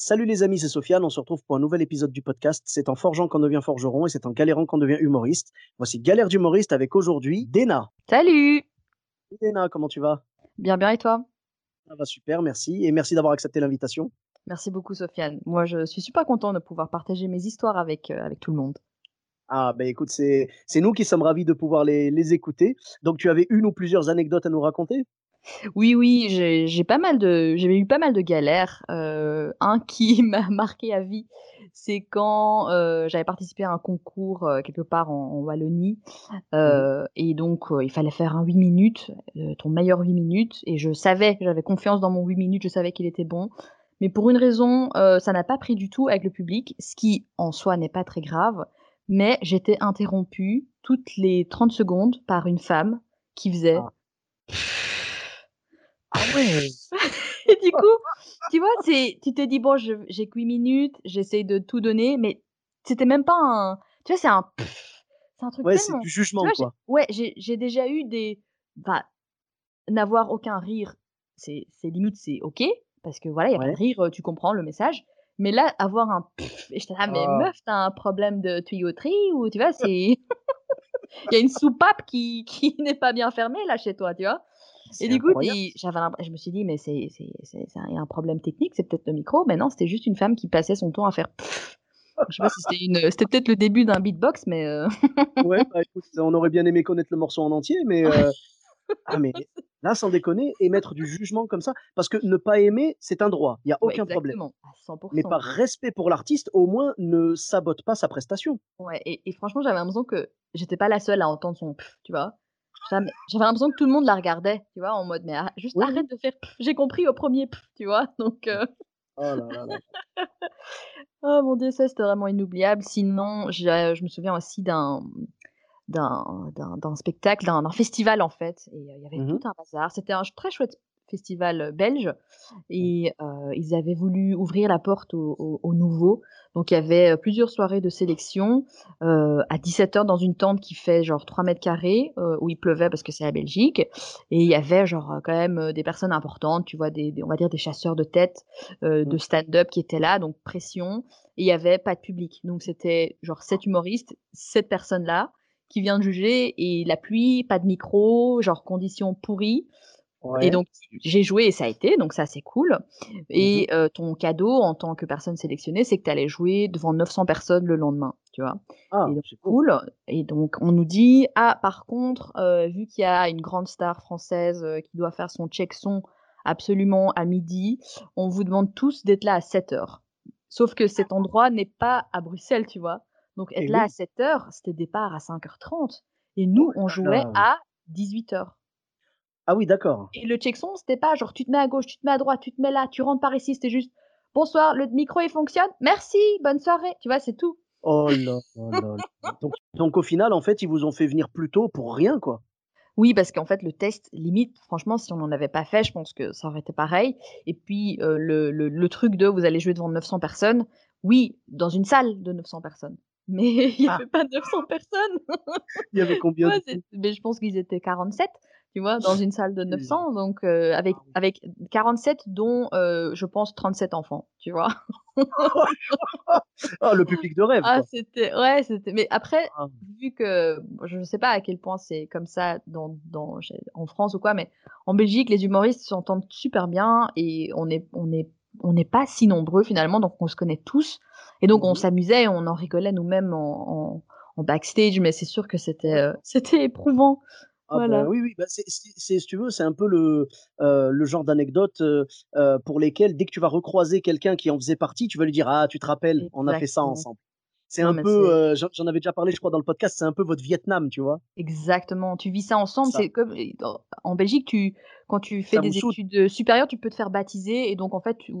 Salut les amis, c'est Sofiane. On se retrouve pour un nouvel épisode du podcast. C'est en forgeant qu'on devient forgeron et c'est en galérant qu'on devient humoriste. Voici Galère d'humoriste avec aujourd'hui Dena. Salut Dena, comment tu vas? Bien, bien, et toi? Ça va super, merci. Et merci d'avoir accepté l'invitation. Merci beaucoup, Sofiane. Moi, je suis super content de pouvoir partager mes histoires avec, euh, avec tout le monde. Ah, ben écoute, c'est c'est nous qui sommes ravis de pouvoir les, les écouter. Donc, tu avais une ou plusieurs anecdotes à nous raconter? Oui, oui, j'ai pas mal de, j'ai eu pas mal de galères. Euh, un qui m'a marqué à vie, c'est quand euh, j'avais participé à un concours euh, quelque part en, en Wallonie. Euh, Et donc, il fallait faire un 8 minutes, ton meilleur 8 minutes. Et je savais, j'avais confiance dans mon 8 minutes, je savais qu'il était bon. Mais pour une raison, ça n'a pas pris du tout avec le public, ce qui en soi n'est pas très grave. Mais j'étais interrompue toutes les 30 secondes par une femme qui faisait. Ah. Ah ouais Et du coup, tu vois, tu te dis, bon, je- j'ai que 8 minutes, j'essaye de tout donner, mais c'était même pas un. Tu vois, c'est un. C'est un truc Ouais, c'est du jugement, vois, quoi. ouais, j'ai déjà eu des. Bah, n'avoir aucun rire, c'est c'est limite, c'est ok, parce que voilà, il y a pas Ouais. de rire, tu comprends le message. Mais là, avoir un. Et j'étais là, mais Ah. meuf, t'as un problème de tuyauterie ou tu vois, c'est. Il y a une soupape qui, qui n'est pas bien fermée là chez toi, tu vois? Et du coup, j'avais je me suis dit, mais c'est, un, il y a un problème technique, c'est peut-être le micro. Mais non, c'était juste une femme qui passait son temps à faire. pfff. Je sais pas si c'était une, c'était peut-être le début d'un beatbox, mais euh, Ouais, bah écoute, on aurait bien aimé connaître le morceau en entier, mais euh, ah mais là, sans déconner, émettre du jugement comme ça, parce que ne pas aimer, c'est un droit, il y a ouais, aucun problème. exactement, à 100%. Mais par respect pour l'artiste, au moins ne sabote pas sa prestation. Ouais, et, et franchement, j'avais l'impression que j'étais pas la seule à entendre son pff, tu vois? J'avais j'avais l'impression que tout le monde la regardait, tu vois, en mode, mais arrête- juste Oui, arrête de faire j'ai compris au premier tu vois. Donc, euh, Oh là là là. oh mon dieu, ça c'était vraiment inoubliable. Sinon, je me souviens aussi d'un d'un spectacle, d'un festival en fait. Et euh, il y avait Mhm. tout un bazar. C'était un très chouette festival belge. Et euh, ils avaient voulu ouvrir la porte aux au, aux nouveaux. Donc il y avait plusieurs soirées de sélection euh, à 17h dans une tente qui fait genre 3 mètres carrés, euh, où il pleuvait parce que c'est la Belgique. Et il y avait genre quand même des personnes importantes, tu vois, des, des- on va dire des chasseurs de tête, de Mhm. stand-up qui étaient là, donc pression. Et il y avait pas de public. Donc c'était genre sept humoristes, sept personnes là qui vient de juger et la pluie, pas de micro, genre conditions pourries. Et donc j'ai joué et ça a été, donc ça c'est cool. Mhm. Et euh, ton cadeau en tant que personne sélectionnée, c'est que tu allais jouer devant 900 personnes le lendemain, tu vois. Ah, Et donc c'est cool. cool. Et donc on nous dit ah par contre euh, vu qu'il y a une grande star française euh, qui doit faire son check son absolument à midi, on vous demande tous d'être là à 7 heures. Sauf que cet endroit n'est pas à Bruxelles, tu vois. Donc être Et là oui. à 7 heures, c'était départ à 5h30 et nous on jouait à 18 heures. Ah oui, d'accord. Et le check-son, c'était pas genre tu te mets à gauche, tu te mets à droite, tu te mets là, tu rentres par ici, c'était juste bonsoir, le micro il fonctionne, merci, bonne soirée, tu vois, c'est tout. Oh là là là. Donc, donc au final, en fait, ils vous ont fait venir plus tôt pour rien, quoi. Oui, parce qu'en fait, le test, limite, franchement, si on n'en avait pas fait, je pense que ça aurait été pareil. Et puis, euh, le, le, le truc de vous allez jouer devant 900 personnes, oui, dans une salle de 900 personnes. Mais il n'y Ah. avait pas 900 personnes. Il y avait combien Ouais, mais je pense qu'ils étaient 47, tu vois, dans une salle de 900. Donc, euh, avec, avec 47, dont, euh, je pense, 37 enfants, tu vois. Ah, le public de rêve, Ah, c'était, ouais, c'était, mais après, Ah. vu que, je ne sais pas à quel point c'est comme ça dans, dans, en France ou quoi, mais en Belgique, les humoristes s'entendent super bien et on est, on est, on n'est pas si nombreux finalement, donc on se connaît tous. Et donc, on s'amusait, et on en rigolait nous-mêmes en, en, en backstage, mais c'est sûr que c'était, euh, c'était éprouvant. Ah Voilà. bah oui, oui, bah c'est, si tu veux, c'est un peu le, euh, le genre d'anecdote euh, euh, pour lesquelles, dès que tu vas recroiser quelqu'un qui en faisait partie, tu vas lui dire Ah, tu te rappelles, on a fait ça ensemble. C'est un peu, euh, j'en avais déjà parlé, je crois, dans le podcast, c'est un peu votre Vietnam, tu vois? exactement. Tu vis ça ensemble. C'est comme en Belgique, tu quand tu fais ça des études supérieures, tu peux te faire baptiser et donc en fait, tu-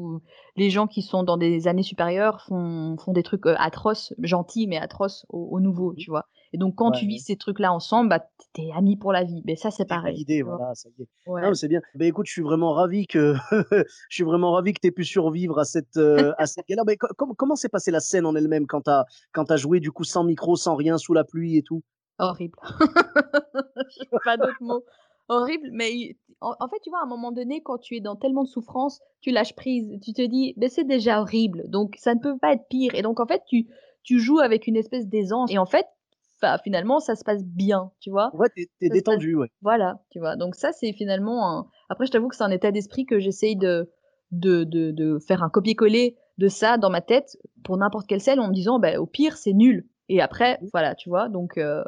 les gens qui sont dans des années supérieures font font des trucs atroces, gentils mais atroces aux, aux nouveaux, tu vois? Et donc quand Ouais, tu vis ouais. ces trucs-là ensemble, bah t'es amis pour la vie. Mais ça c'est pareil, vois. voilà, ça y est. Ouais. mais c'est bien. Ben écoute, je suis vraiment ravi que je suis vraiment ravi que tu aies pu survivre à cette euh, à cette galère. Mais co- com- comment s'est passée la scène en elle-même quand t'as quand t'as joué du coup sans micro, sans rien, sous la pluie et tout? Horrible. Pas d'autres mots. Horrible, mais en fait, tu vois, à un moment donné, quand tu es dans tellement de souffrance, tu lâches prise. Tu te dis, mais c'est déjà horrible, donc ça ne peut pas être pire. Et donc, en fait, tu, tu joues avec une espèce d'aisance. Et en fait, enfin, finalement, ça se passe bien, tu vois. Ouais, t'es passe, détendu, ouais. voilà, tu vois. Donc ça, c'est finalement un... Après, je t'avoue que c'est un état d'esprit que j'essaye de, de, de, de faire un copier-coller de ça dans ma tête pour n'importe quelle scène en me disant, bah, au pire, c'est nul. Et après, voilà, tu vois. Donc, euh...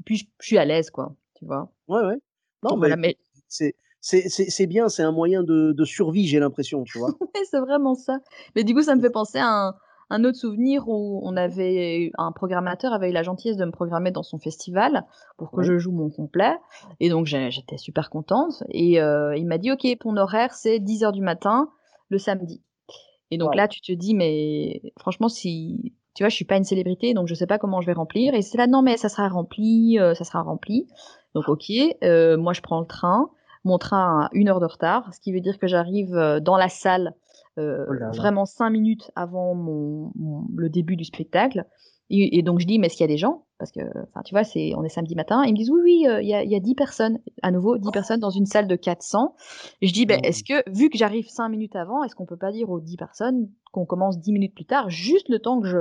et puis, je, je suis à l'aise, quoi, tu vois. Ouais, ouais. Non, Donc, mais voilà, mais c'est c'est c'est c'est bien, c'est un moyen de de survie, j'ai l'impression, tu vois. C'est vraiment ça. Mais du coup, ça me fait penser à un, un autre souvenir où on avait un programmateur avait eu la gentillesse de me programmer dans son festival pour que je joue mon complet. Et donc, j'étais super contente. Et euh, il m'a dit, OK, ton horaire, c'est 10 heures du matin le samedi. Et donc là, tu te dis, mais franchement, si tu vois, je suis pas une célébrité, donc je sais pas comment je vais remplir. Et c'est là, non, mais ça sera rempli, euh, ça sera rempli. Donc, OK, euh, moi, je prends le train. Mon train a une heure de retard, ce qui veut dire que j'arrive dans la salle euh, Oh là là. vraiment cinq minutes avant mon, mon- le début du spectacle. Et, et donc je dis, mais est-ce qu'il y a des gens? Parce que, enfin, tu vois, c'est, on est samedi matin. Ils me disent, oui, oui, euh, il y, a, y a 10 personnes. À nouveau, 10 personnes dans une salle de 400. Et je dis, ben, Non. est-ce que, vu que j'arrive cinq minutes avant, est-ce qu'on peut pas dire aux 10 personnes qu'on commence 10 minutes plus tard, juste le temps que je,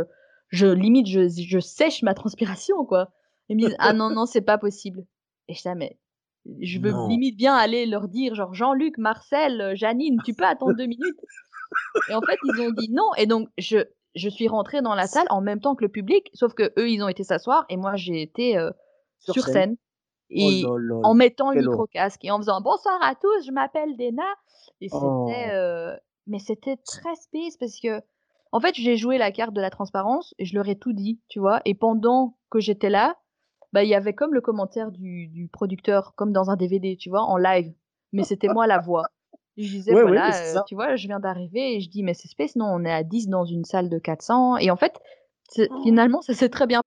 je limite, je, je sèche ma transpiration, quoi? Ils me disent, ah non, non, c'est pas possible. Et je dis, ah, mais je veux Non. limite bien aller leur dire, genre, Jean-Luc, Marcel, Janine, tu peux attendre deux minutes et en fait, ils ont dit non. Et donc, je, je suis rentrée dans la salle en même temps que le public, sauf que eux, ils ont été s'asseoir et moi, j'ai été euh, Sur sur, scène. scène. Oh Et en mettant le micro-casque et en faisant bonsoir à tous, je m'appelle Dena. Et c'était. Oh. euh, mais c'était très space parce que. En fait, j'ai joué la carte de la transparence et je leur ai tout dit, tu vois? Et pendant que j'étais là, bah, il y avait comme le commentaire du, du producteur, comme dans un DVD, tu vois, en live. Mais c'était moi la voix. Je disais, Ouais, ouais, voilà, c'est euh, tu vois, je viens d'arriver et je dis, mais c'est space, non, on est à 10 dans une salle de 400. Et en fait, c'est- finalement, ça s'est très bien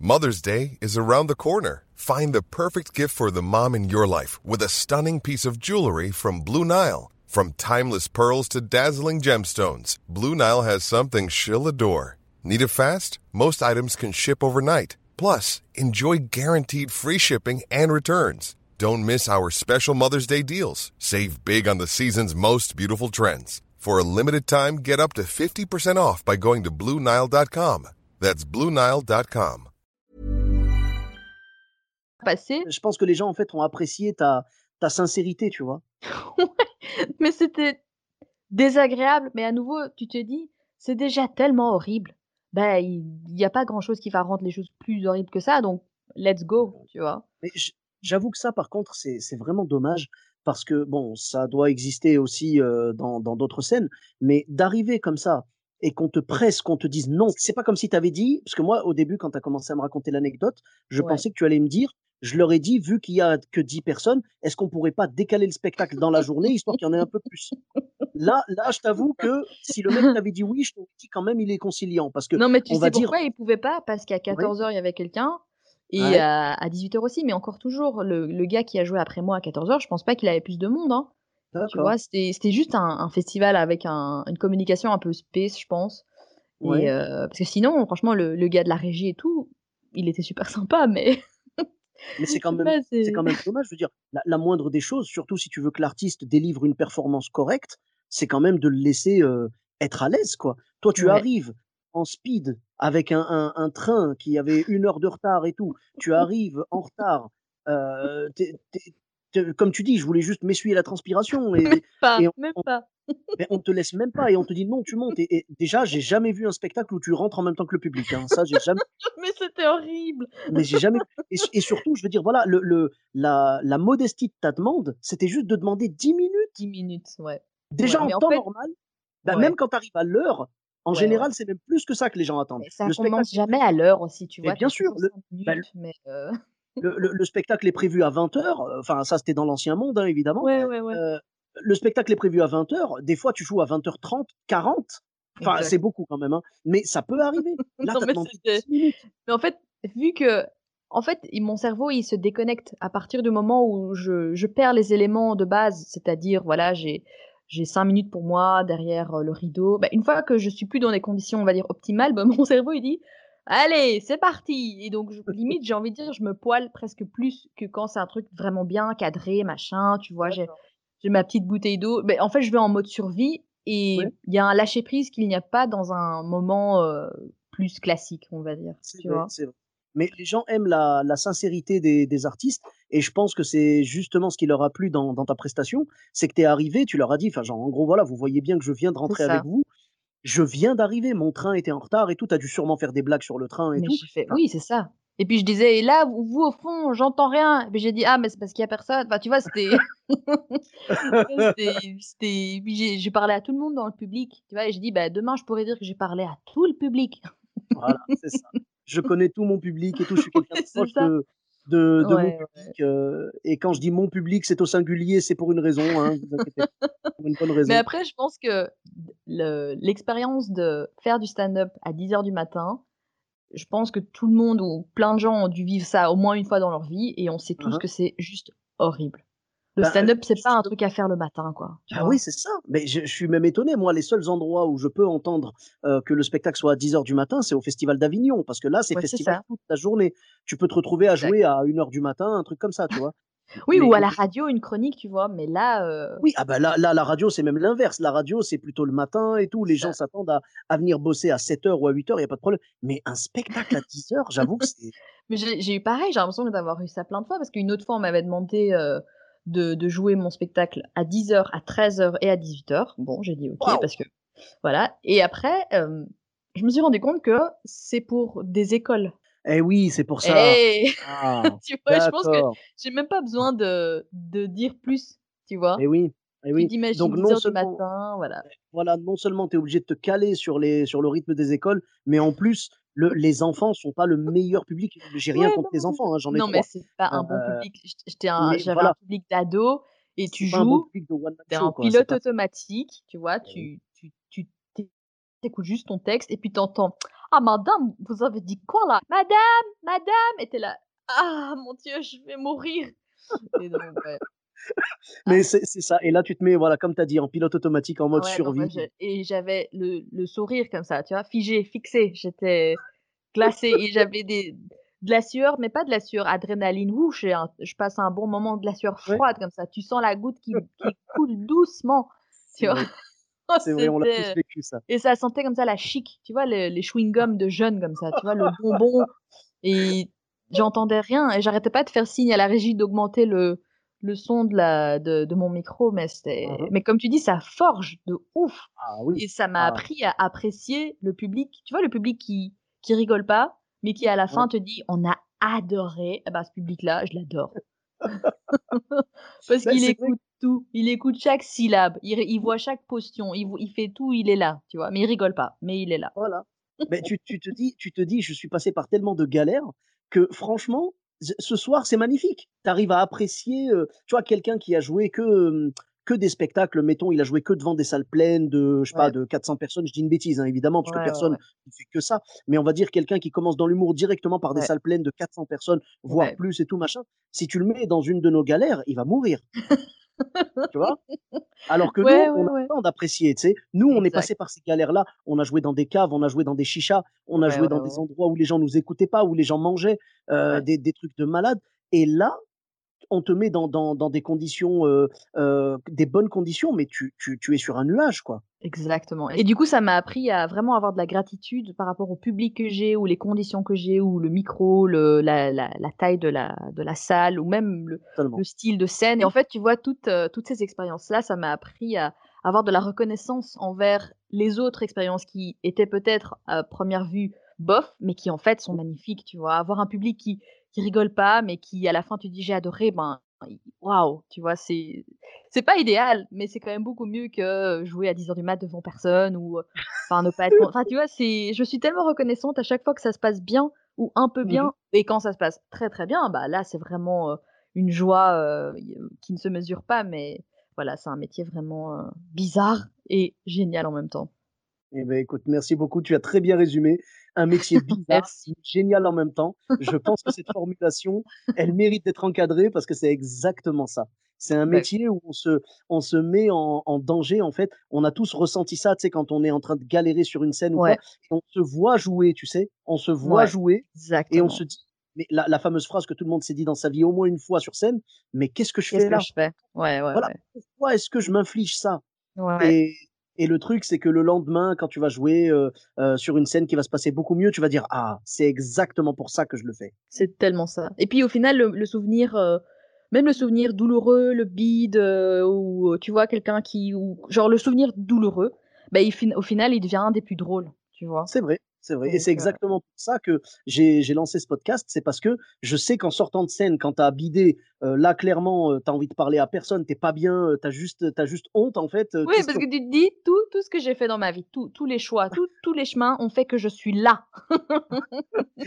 Mother's Day is around the corner. Find the perfect gift for the mom in your life with a stunning piece of jewelry from Blue Nile. From timeless pearls to dazzling gemstones, Blue Nile has something she'll adore. Need it fast? Most items can ship overnight. Plus, enjoy guaranteed free shipping and returns. Don't miss our special Mother's Day deals. Save big on the season's most beautiful trends. For a limited time, get up to 50% off by going to BlueNile.com. That's BlueNile.com. passé. Je pense que les gens en fait ont apprécié ta ta sincérité, tu vois. mais c'était désagréable. Mais à nouveau, tu te dis, c'est déjà tellement horrible. Ben, il n'y a pas grand chose qui va rendre les choses plus horribles que ça. Donc, let's go, tu vois. Mais j- j'avoue que ça, par contre, c'est vraiment dommage parce que bon, ça doit exister aussi euh, dans dans d'autres scènes, mais d'arriver comme ça et qu'on te presse, qu'on te dise non, c'est pas comme si tu avais dit, parce que moi, au début, quand tu as commencé à me raconter l'anecdote, je Ouais. pensais que tu allais me dire, je leur ai dit, vu qu'il y a que 10 personnes, est-ce qu'on pourrait pas décaler le spectacle dans la journée, histoire qu'il y en ait un peu plus? Là, là, je t'avoue que si le mec t'avait dit oui, je t'aurais dit quand même, il est conciliant, parce que Non, mais tu on va sais dire- pourquoi il pouvait pas? Parce qu'à 14h, il y avait quelqu'un. Et Ouais. à, à 18h aussi, mais encore toujours, le, le gars qui a joué après moi à 14h, je pense pas qu'il avait plus de monde. Hein. Tu vois, c'était juste un, un festival avec un- une communication un peu space, je pense. Et, euh, parce que sinon, franchement, le, le gars de la régie et tout, il était super sympa, mais. Mais c'est quand même c'est quand même dommage. Je veux dire, la, la moindre des choses, surtout si tu veux que l'artiste délivre une performance correcte, c'est quand même de le laisser euh, être à l'aise, quoi. Toi, tu Ouais. arrives en speed avec un, un, un train qui avait une heure de retard et tout. Tu arrives en retard. euh, comme tu dis, je voulais juste m'essuyer la transpiration et, Pas, et on- même on- pas. mais on te laisse même pas et on te dit non, tu montes. Et, et déjà, j'ai jamais vu un spectacle où tu rentres en même temps que le public. Hein. Ça, j'ai jamais. Mais c'était horrible. Mais j'ai jamais. Et, et surtout, je veux dire, voilà, le, le, la, la modestie de ta demande, c'était juste de demander 10 minutes. 10 minutes, ouais. Déjà Ouais, en en temps fait- normal, bah, Ouais. même quand tu arrives à l'heure, En général, c'est même plus que ça que les gens attendent. Mais ça le commence jamais à l'heure aussi, tu vois. bien sûr. Le, bah, mais euh le, le, spectacle est prévu à 20h. Enfin, ça, c'était dans l'ancien monde, hein, évidemment. Ouais. Euh, le spectacle est prévu à 20h. Des fois, tu joues à 20h30, 40. Enfin, c'est beaucoup quand même. Hein. Mais ça peut arriver. Là, non, mais, mais en fait, vu que en fait, mon cerveau, il se déconnecte à partir du moment où je, je perds les éléments de base, c'est-à-dire, voilà, j'ai j'ai cinq minutes pour moi derrière euh, le rideau. Bah, une fois que je suis plus dans des conditions, on va dire, optimales, bah, mon cerveau, il dit, allez, c'est parti. Et donc, limite, j'ai envie de dire, je me poile presque plus que quand c'est un truc vraiment bien cadré, machin, tu vois, j'ai ma petite bouteille d'eau. Mais en fait, je vais en mode survie et il y a un lâcher prise qu'il n'y a pas dans un moment euh, plus classique, on va dire. Tu vois mais les gens aiment la, la sincérité des, des, artistes et je pense que c'est justement ce qui leur a plu dans, dans ta prestation, c'est que tu es arrivé, tu leur as dit, enfin genre en gros voilà, vous voyez bien que je viens de rentrer avec vous, je viens d'arriver, mon train était en retard et tout, tu as dû sûrement faire des blagues sur le train et tout. oui, c'est ça. Et puis je disais, et là, vous, au fond, j'entends rien. Et j'ai dit, ah, mais c'est parce qu'il y a personne. Enfin, tu vois, c'était. c'était. Puis j'ai parlé à tout le monde dans le public. Tu vois, et j'ai dit, bah, demain, je pourrais dire que j'ai parlé à tout le public. voilà, c'est ça je connais tout mon public et tout, je suis quelqu'un de proche de, de, de mon public. Euh, et quand je dis mon public, c'est au singulier, c'est pour une raison, hein, vous inquiétez, pour une bonne raison. Mais après, je pense que l'expérience de faire du stand-up à 10h du matin, je pense que tout le monde ou plein de gens ont dû vivre ça au moins une fois dans leur vie et on sait tous uh-huh. que c'est juste horrible. Le bah, stand-up, c'est pas un truc à faire le matin, quoi. Ah oui, c'est ça. Mais je, suis même étonné. Moi, les seuls endroits où je peux entendre euh, que le spectacle soit à 10h du matin, c'est au Festival d'Avignon. Parce que là, c'est festival toute la journée. Tu peux te retrouver à jouer à 1h du matin, un truc comme ça, tu vois? oui, ou à la radio, une chronique, tu vois. Mais là. Euh oui, ah bah là, là, la radio, c'est même l'inverse. La radio, c'est plutôt le matin et tout. Les gens s'attendent à, à, venir bosser à 7h ou à 8h, il n'y a pas de problème. Mais un spectacle à 10h, j'avoue que c'est. Mais j'ai eu pareil, j'ai l'impression d'avoir eu ça plein de fois. Parce qu'une autre fois, on m'avait demandé. Euh, de, de, jouer mon spectacle à 10h, à 13h et à 18h. Bon, j'ai dit ok parce que voilà. Et après, euh, je me suis rendu compte que c'est pour des écoles. Eh oui, c'est pour ça. Eh ah, tu vois, je pense que j'ai même pas besoin de, de dire plus, tu vois. Eh oui. Eh oui. Donc non seulement, matin, voilà. Voilà, non seulement tu es obligé de te caler sur, les, sur le rythme des écoles, mais en plus, le, les enfants sont pas le meilleur public. J'ai rien contre les enfants, hein, j'en ai Non, mais c'est pas un bon euh, public. J'avais un public d'ado et tu joues, es en pilote automatique, tu vois, tu, tu, tu écoutes juste ton texte et puis t'entends Ah, madame, vous avez dit quoi là? Madame, madame! Et t'es là Ah, mon Dieu, je vais mourir. Et donc, mais ah. c'est ça. Et là, tu te mets, voilà, comme tu as dit, en pilote automatique, en mode survie. et j'avais le, le, sourire comme ça, tu vois, figé, fixé. J'étais glacée et j'avais des de la sueur, mais pas de la sueur adrénaline. Ouh, je, je passe un bon moment de la sueur froide comme ça. Tu sens la goutte qui, qui coule doucement. Tu vois. Oh, c'est vrai, on l'a tous vécu ça. Et ça sentait comme ça la chic, tu vois, les, les chewing-gums de jeunes comme ça, tu vois, le bonbon. Et j'entendais rien et j'arrêtais pas de faire signe à la régie d'augmenter le, le son de, la, de, de mon micro, mais c'était, mmh mais comme tu dis, ça forge de ouf. Ah, oui. Et ça m'a ah. appris à apprécier le public. Tu vois, le public qui, qui rigole pas, mais qui à la fin te dit, on a adoré. Eh ben, ce public-là, je l'adore. Parce qu'il écoute tout. Il écoute chaque syllabe. Il, il voit chaque postion. Il, il, fait tout. Il est là, tu vois. Mais il rigole pas. Mais il est là. Voilà. mais tu, tu, te dis, tu te dis, je suis passé par tellement de galères que franchement, ce soir, c'est magnifique. Tu arrives à apprécier, tu vois, quelqu'un qui a joué que, que des spectacles, mettons, il a joué que devant des salles pleines de, je sais pas, de 400 personnes. Je dis une bêtise, hein, évidemment, parce que personne ne fait que ça. Mais on va dire quelqu'un qui commence dans l'humour directement par des salles pleines de 400 personnes, voire plus et tout machin. Si tu le mets dans une de nos galères, il va mourir. Tu vois? Alors que nous, on a le temps d'apprécier, tu sais. Nous, on est passé par ces galères-là. On a joué dans des caves, on a joué dans des chichas, on a joué dans des endroits où les gens nous écoutaient pas, où les gens mangeaient euh, des, des, trucs de malades. Et là, on te met dans, dans, dans des conditions, euh, euh, des bonnes conditions, mais tu, tu, tu, es sur un nuage, quoi. Exactement. Et du coup, ça m'a appris à vraiment avoir de la gratitude par rapport au public que j'ai, ou les conditions que j'ai, ou le micro, le, la, la, la, taille de la, de la salle, ou même le, le style de scène. Et en fait, tu vois, toutes, euh, toutes ces expériences-là, ça m'a appris à avoir de la reconnaissance envers les autres expériences qui étaient peut-être à première vue bof, mais qui en fait sont magnifiques, tu vois. Avoir un public qui, qui rigole pas, mais qui à la fin tu dis j'ai adoré, ben waouh, tu vois, c'est c'est pas idéal, mais c'est quand même beaucoup mieux que jouer à 10h du mat devant personne ou enfin ne pas être enfin tu vois, c'est je suis tellement reconnaissante à chaque fois que ça se passe bien ou un peu bien Mmh et quand ça se passe très très bien, bah là c'est vraiment une joie qui ne se mesure pas mais voilà, c'est un métier vraiment bizarre et génial en même temps. Eh ben, écoute, merci beaucoup, tu as très bien résumé. Un métier bizarre, génial en même temps. Je pense que cette formulation, elle mérite d'être encadrée parce que c'est exactement ça. C'est un Ouais. métier où on se on se met en en danger, en fait. On a tous ressenti ça, tu sais, quand on est en train de galérer sur une scène ou quoi, Ouais. on se voit jouer, tu sais? On se voit Ouais, jouer et on exactement. se dit mais la la fameuse phrase que tout le monde s'est dit dans sa vie au moins une fois sur scène: «Mais qu'est-ce que je Qu'est-ce fais que là?» je fais? Ouais, ouais, Voilà, ouais. pourquoi est-ce que je m'inflige ça? Ouais. Et et le truc, c'est que le lendemain, quand tu vas jouer, heu heu, sur une scène qui va se passer beaucoup mieux, tu vas dire: «Ah, c'est exactement pour ça que je le fais». C'est tellement ça. Et puis au final, le le souvenir, heu, même le souvenir douloureux, le bide, ou tu vois quelqu'un qui ou genre le souvenir douloureux, bah, il au final, il devient un des plus drôles, tu vois? C'est vrai, c'est vrai et c'est exactement pour ça que j'ai lancé ce podcast. C'est parce que je sais qu'en sortant de scène, quand tu as bidé, là clairement, heu, tu as envie de parler à personne, tu es pas bien, heu, tu as juste as juste honte en fait, Oui, parce que tu te dis: «Tout tout ce que j'ai fait dans ma vie, tous tous les choix, tous tous les chemins ont fait que je suis là».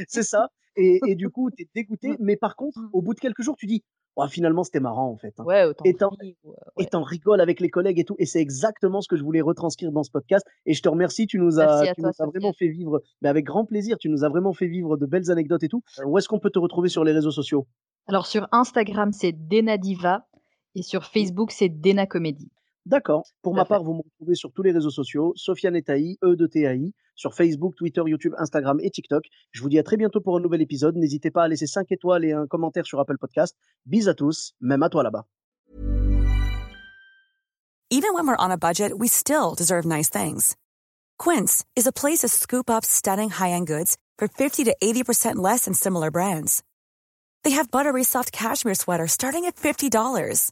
c'est ça et et du coup, tu es dégoûté, Mmh. mais par contre, Mmh. au bout de quelques jours, tu dis: «Oh finalement, c'était marrant en fait, hein» Ouais, autant et tu en rire ou heu, et ouais. tu en rigoles avec les collègues et tout et c'est exactement ce que je voulais retranscrire dans ce podcast et je te remercie, tu nous as tu nous as vraiment fait vivre mais avec grand plaisir, tu nous as vraiment fait vivre de belles anecdotes et tout. Où est-ce qu'on peut te retrouver sur les réseaux sociaux? Alors sur Instagram, c'est Dena Diva et sur. Facebook, c'est Dena Comedy. D'accord. Pour ma part, vous me retrouvez sur tous les réseaux sociaux, Sofiane Etaï, E de T-A-I, sur Facebook, Twitter, YouTube, Instagram et TikTok. Je vous dis à très bientôt pour un nouvel épisode. N'hésitez pas à laisser 5 étoiles et un commentaire sur Apple Podcast. Bis à tous, même à toi là-bas. Even when we're on a budget, we still deserve nice things. Quince is a place to scoop up stunning high-end goods for 50 to 80% less than similar brands. They have buttery soft cashmere sweaters starting at $50,